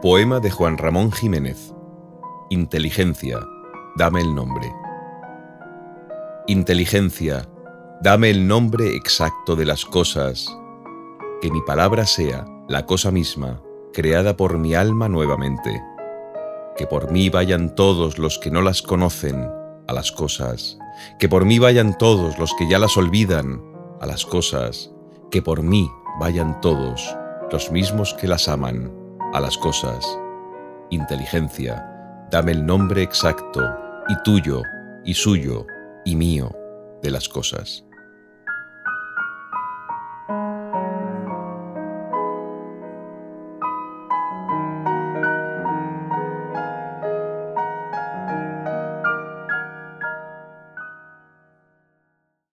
Poema de Juan Ramón Jiménez. Inteligencia, dame el nombre. Inteligencia, dame el nombre exacto de las cosas. Que mi palabra sea la cosa misma, creada por mi alma nuevamente. Que por mí vayan todos los que no las conocen a las cosas. Que por mí vayan todos los que ya las olvidan a las cosas. Que por mí vayan todos los mismos que las aman a las cosas. Inteligencia, dame el nombre exacto y tuyo y suyo y mío de las cosas.